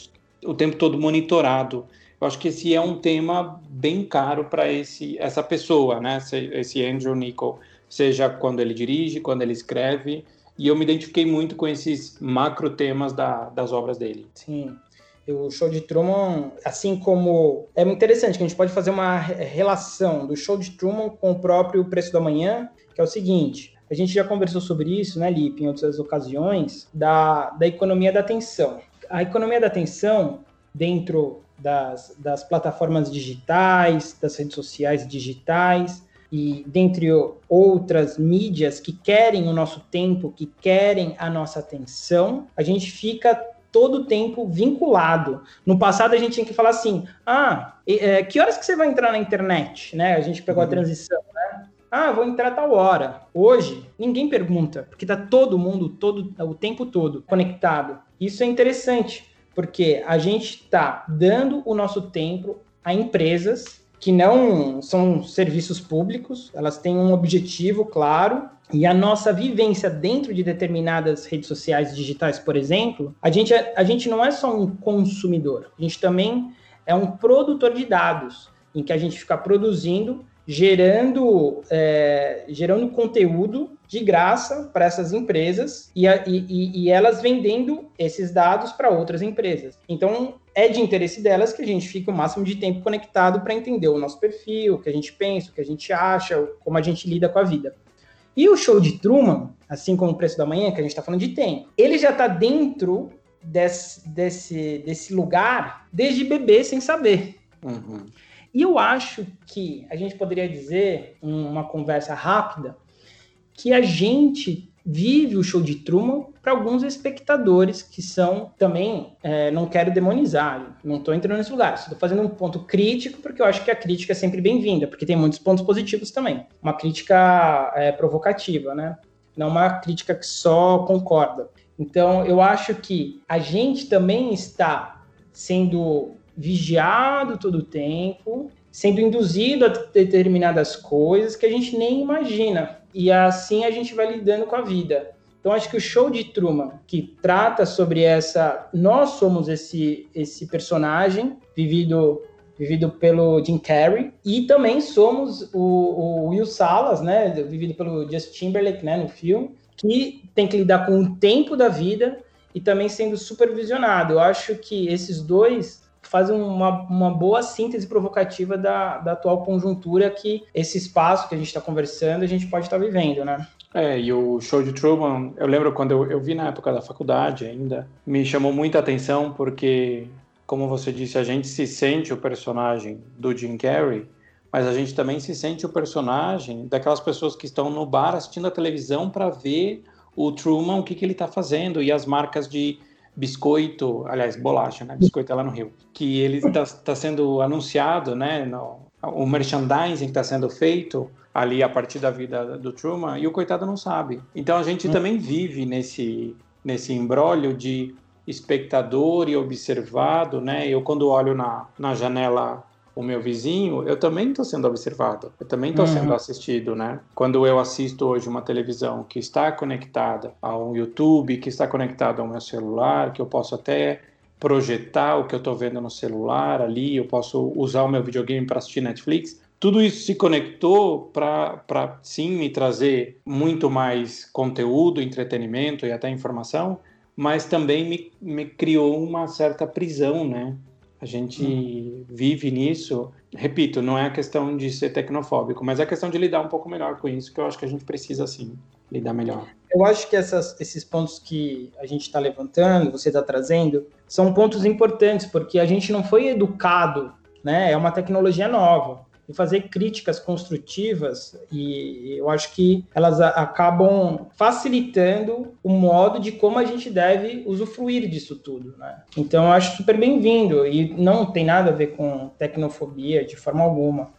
[SPEAKER 3] o tempo todo monitorado. Eu acho que esse é um tema bem caro para essa pessoa, né? Esse Andrew Nichol, seja quando ele dirige, quando ele escreve. E eu me identifiquei muito com esses macro temas da, das obras dele.
[SPEAKER 4] Sim. O show de Truman, assim como. É muito interessante que a gente pode fazer uma relação do show de Truman com o próprio Preço da Manhã, que é o seguinte: a gente já conversou sobre isso, né, Lipe, em outras ocasiões, da, da economia da atenção. A economia da atenção, dentro das, das plataformas digitais, das redes sociais digitais, e dentre outras mídias que querem o nosso tempo, que querem a nossa atenção, a gente fica todo o tempo vinculado. No passado a gente tinha que falar assim: ah, é, que horas que você vai entrar na internet? Né? A gente pegou uhum. a transição, né? Ah, vou entrar tal hora. Hoje, ninguém pergunta, porque tá todo mundo todo o tempo todo conectado. Isso é interessante, porque a gente está dando o nosso tempo a empresas que não são serviços públicos, elas têm um objetivo claro e a nossa vivência dentro de determinadas redes sociais digitais, por exemplo, a gente, é, a gente não é só um consumidor, a gente também é um produtor de dados, em que a gente fica produzindo, gerando, é, gerando conteúdo de graça para essas empresas e, e, e elas vendendo esses dados para outras empresas. Então, é de interesse delas que a gente fique o máximo de tempo conectado para entender o nosso perfil, o que a gente pensa, o que a gente acha, como a gente lida com a vida. E o show de Truman, assim como o Preço da Manhã, que a gente está falando de tempo, ele já está dentro desse, desse, desse lugar desde bebê sem saber. Uhum. E eu acho que a gente poderia dizer, uma conversa rápida, que a gente vive o show de Truman para alguns espectadores que são também, é, não quero demonizar, não estou entrando nesse lugar, estou fazendo um ponto crítico porque eu acho que a crítica é sempre bem-vinda, porque tem muitos pontos positivos também. Uma crítica é, provocativa, né? Não uma crítica que só concorda. Então, eu acho que a gente também está sendo vigiado todo o tempo, sendo induzido a determinadas coisas que a gente nem imagina e assim a gente vai lidando com a vida. Então acho que o show de Truman, que trata sobre essa, nós somos esse esse personagem vivido vivido pelo Jim Carrey e também somos o, o Will Salas, né, vivido pelo Justin Timberlake, né, no filme, que tem que lidar com o tempo da vida e também sendo supervisionado. Eu acho que esses dois fazem uma, uma boa síntese provocativa da, da atual conjuntura que esse espaço que a gente está conversando, a gente pode estar tá vivendo, né?
[SPEAKER 3] É, e o show de Truman, eu lembro quando eu, eu vi na época da faculdade ainda, me chamou muita atenção porque, como você disse, a gente se sente o personagem do Jim Carrey, mas a gente também se sente o personagem daquelas pessoas que estão no bar assistindo a televisão para ver o Truman, o que, que ele está fazendo, e as marcas de biscoito, aliás, bolacha, né? Biscoito é lá no Rio, que ele está tá sendo anunciado, né? No, o merchandising que está sendo feito ali a partir da vida do Truman e o coitado não sabe. Então a gente hum. também vive nesse nesse embrólio de espectador e observado, né? Eu quando olho na, na janela o meu vizinho, eu também estou sendo observado, eu também estou uhum. sendo assistido, né? Quando eu assisto hoje uma televisão que está conectada a um YouTube, que está conectada ao meu celular, que eu posso até projetar o que eu estou vendo no celular ali, eu posso usar o meu videogame para assistir Netflix. Tudo isso se conectou para sim me trazer muito mais conteúdo, entretenimento e até informação, mas também me, me criou uma certa prisão, né? A gente vive nisso. Repito, não é a questão de ser tecnofóbico, mas é a questão de lidar um pouco melhor com isso, que eu acho que a gente precisa, sim, lidar melhor.
[SPEAKER 4] Eu acho que essas, esses pontos que a gente está levantando, você está trazendo, são pontos importantes, porque a gente não foi educado, né? É uma tecnologia nova. E fazer críticas construtivas e eu acho que elas acabam facilitando o modo de como a gente deve usufruir disso tudo, né? Então eu acho super bem-vindo e não tem nada a ver com tecnofobia de forma alguma.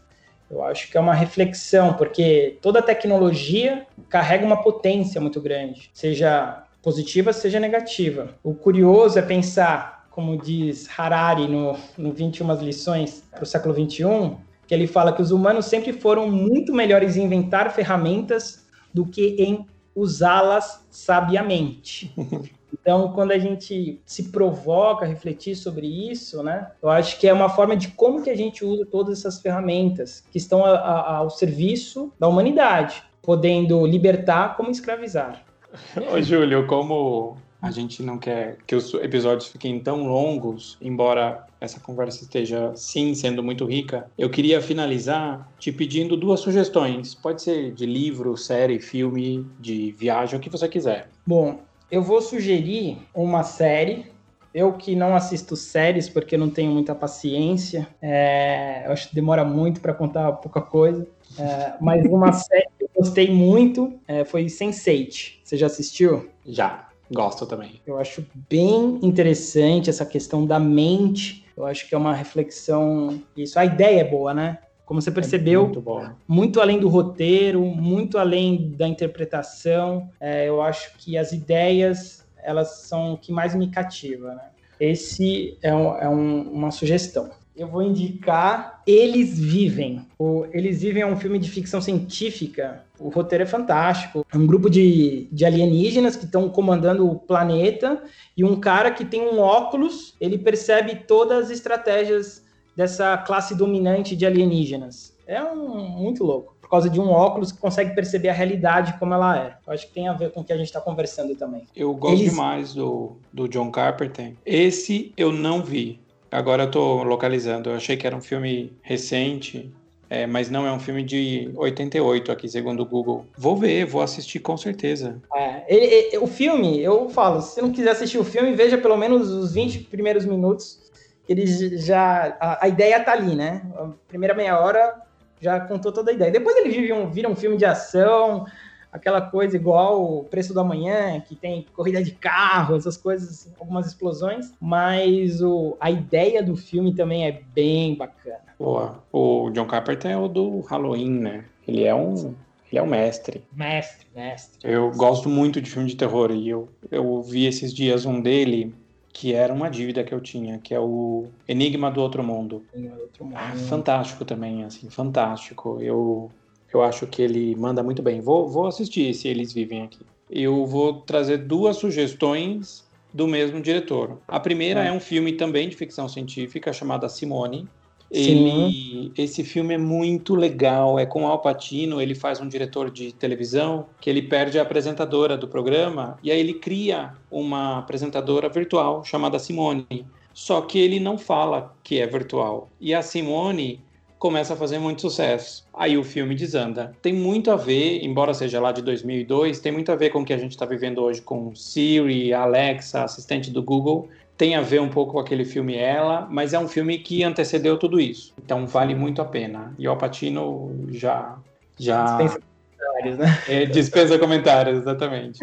[SPEAKER 4] Eu acho que é uma reflexão, porque toda tecnologia carrega uma potência muito grande, seja positiva, seja negativa. O curioso é pensar, como diz Harari no, no 21 lições para o século 21, que ele fala que os humanos sempre foram muito melhores em inventar ferramentas do que em usá-las sabiamente. Então, quando a gente se provoca a refletir sobre isso, né, eu acho que é uma forma de como que a gente usa todas essas ferramentas que estão a, a, ao serviço da humanidade, podendo libertar como escravizar.
[SPEAKER 3] Ô, Júlio, como a gente não quer que os episódios fiquem tão longos, embora essa conversa esteja sim sendo muito rica, eu queria finalizar te pedindo duas sugestões. Pode ser de livro, série, filme, de viagem, o que você quiser.
[SPEAKER 4] Bom, eu vou sugerir uma série. Eu que não assisto séries porque não tenho muita paciência, é, eu acho que demora muito para contar pouca coisa. É, mas uma série que eu gostei muito é, foi Sense8. Você já assistiu?
[SPEAKER 3] Já. Gosto também.
[SPEAKER 4] Eu acho bem interessante essa questão da mente. Eu acho que é uma reflexão. Isso, a ideia é boa, né? Como você percebeu, é muito, muito, além do roteiro, muito além da interpretação, é, eu acho que as ideias elas são o que mais me cativa. Né? Esse é, um, é um, uma sugestão eu vou indicar Eles Vivem. O Eles Vivem é um filme de ficção científica. O roteiro é fantástico. É um grupo de, de alienígenas que estão comandando o planeta e um cara que tem um óculos, ele percebe todas as estratégias dessa classe dominante de alienígenas. É um, muito louco. Por causa de um óculos que consegue perceber a realidade como ela é. Eu acho que tem a ver com o que a gente está conversando também.
[SPEAKER 3] Eu gosto Eles... demais do, do John Carpenter. Esse eu não vi. Agora eu tô localizando. Eu achei que era um filme recente, é, mas não é um filme de 88 aqui, segundo o Google. Vou ver, vou assistir com certeza.
[SPEAKER 4] É, ele, ele, o filme, eu falo, se você não quiser assistir o filme, veja pelo menos os 20 primeiros minutos. Ele já. A, a ideia tá ali, né? A primeira meia hora já contou toda a ideia. Depois ele vira um, vira um filme de ação, aquela coisa igual o Preço do Amanhã, que tem corrida de carro, essas coisas, algumas explosões, mas o, a ideia do filme também é bem bacana.
[SPEAKER 3] Boa. O John Carpenter é o do Halloween, né? Ele é um ele é um mestre.
[SPEAKER 4] Mestre, mestre.
[SPEAKER 3] Eu gosto muito de filme de terror e eu, eu vi esses dias um dele que era uma dívida que eu tinha, que é o Enigma do Outro Mundo.
[SPEAKER 4] Enigma do Outro Mundo.
[SPEAKER 3] Ah, fantástico também, assim, fantástico. Eu eu acho que ele manda muito bem. Vou, vou assistir se eles vivem aqui. Eu vou trazer duas sugestões do mesmo diretor. A primeira é, é um filme também de ficção científica chamada Simone. Ele, esse filme é muito legal. É com Al Pacino. Ele faz um diretor de televisão que ele perde a apresentadora do programa e aí ele cria uma apresentadora virtual chamada Simone. Só que ele não fala que é virtual. E a Simone começa a fazer muito sucesso. Aí o filme desanda. Tem muito a ver, embora seja lá de 2002, tem muito a ver com o que a gente está vivendo hoje com Siri, Alexa, assistente do Google. Tem a ver um pouco com aquele filme Ela, mas é um filme que antecedeu tudo isso. Então vale muito a pena. E o Alpatino já já
[SPEAKER 4] dispensa comentários, né?
[SPEAKER 3] É, dispensa comentários, exatamente.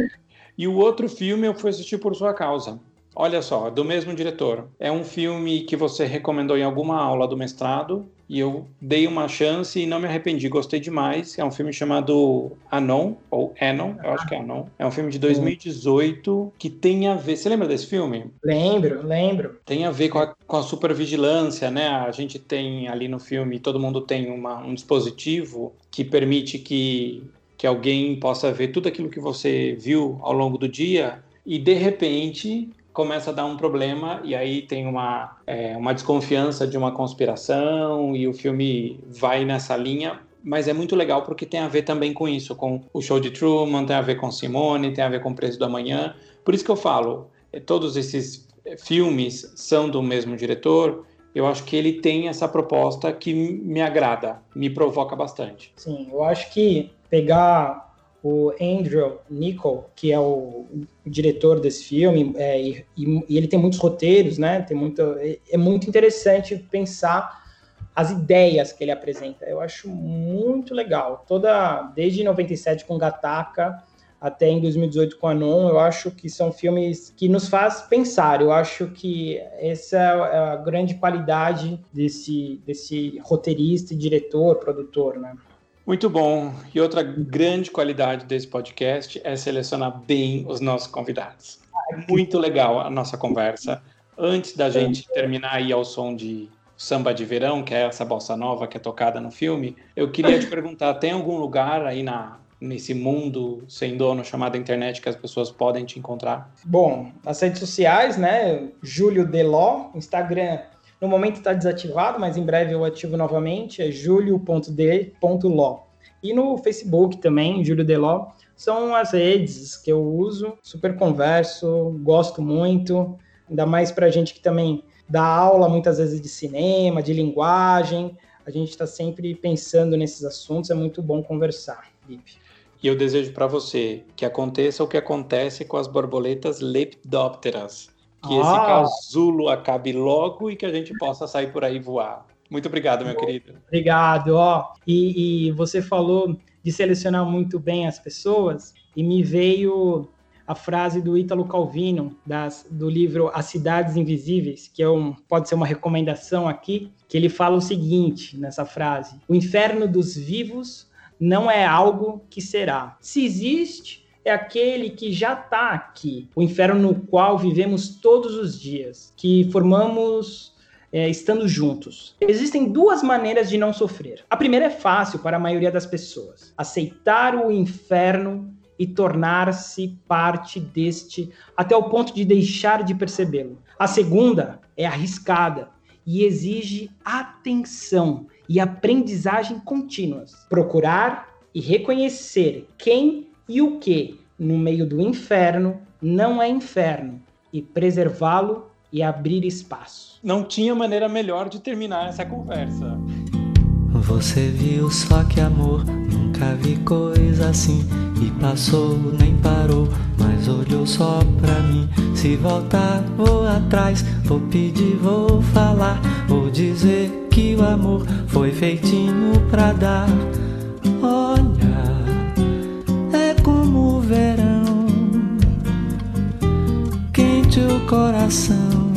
[SPEAKER 3] E o outro filme eu fui assistir por sua causa. Olha só, do mesmo diretor. É um filme que você recomendou em alguma aula do mestrado e eu dei uma chance e não me arrependi, gostei demais. É um filme chamado Anon, ou Anon, eu acho que é Anon. É um filme de 2018 que tem a ver. Você lembra desse filme?
[SPEAKER 4] Lembro, lembro.
[SPEAKER 3] Tem a ver com a, com a supervigilância, né? A gente tem ali no filme, todo mundo tem uma, um dispositivo que permite que, que alguém possa ver tudo aquilo que você viu ao longo do dia e de repente começa a dar um problema e aí tem uma, é, uma desconfiança de uma conspiração e o filme vai nessa linha, mas é muito legal porque tem a ver também com isso, com o show de Truman, tem a ver com Simone, tem a ver com o Preço do Amanhã. Por isso que eu falo, é, todos esses é, filmes são do mesmo diretor. Eu acho que ele tem essa proposta que me agrada, me provoca bastante.
[SPEAKER 4] Sim, eu acho que pegar o Andrew Nichol, que é o, diretor desse filme, é, e, e, ele tem muitos roteiros, né? Tem muito, é, é, muito interessante pensar as ideias que ele apresenta. Eu acho muito legal. Toda desde 97 com Gataca até em 2018 com Anon, eu acho que são filmes que nos faz pensar. Eu acho que essa é a grande qualidade desse, desse roteirista, diretor, produtor, né?
[SPEAKER 3] Muito bom. E outra grande qualidade desse podcast é selecionar bem os nossos convidados. Muito legal a nossa conversa. Antes da gente terminar aí ao som de Samba de Verão, que é essa bossa nova que é tocada no filme, eu queria te perguntar, tem algum lugar aí na, nesse mundo sem dono chamado internet que as pessoas podem te encontrar?
[SPEAKER 4] Bom, nas redes sociais, né? Júlio Deló, Instagram no momento está desativado, mas em breve eu ativo novamente, é julio.d.ló. E no Facebook também, Júlio Deló, são as redes que eu uso, super converso, gosto muito, ainda mais para gente que também dá aula muitas vezes de cinema, de linguagem, a gente está sempre pensando nesses assuntos, é muito bom conversar, Lipe.
[SPEAKER 3] E eu desejo para você que aconteça o que acontece com as borboletas lepidópteras, que ah. esse casulo acabe logo e que a gente possa sair por aí voar. Muito obrigado, meu querido.
[SPEAKER 4] Obrigado, ó. E, e você falou de selecionar muito bem as pessoas e me veio a frase do Ítalo Calvino, das, do livro As Cidades Invisíveis, que é um, pode ser uma recomendação aqui, que ele fala o seguinte nessa frase: O inferno dos vivos não é algo que será. Se existe, é aquele que já está aqui, o inferno no qual vivemos todos os dias, que formamos é, estando juntos. Existem duas maneiras de não sofrer. A primeira é fácil para a maioria das pessoas: aceitar o inferno e tornar-se parte deste até o ponto de deixar de percebê-lo. A segunda é arriscada e exige atenção e aprendizagem contínuas. Procurar e reconhecer quem e o que no meio do inferno não é inferno e preservá-lo e abrir espaço.
[SPEAKER 3] Não tinha maneira melhor de terminar essa conversa.
[SPEAKER 5] Você viu só que amor, nunca vi coisa assim. E passou, nem parou, mas olhou só pra mim. Se voltar, vou atrás, vou pedir, vou falar. Vou dizer que o amor foi feitinho pra dar. Olha, teu coração.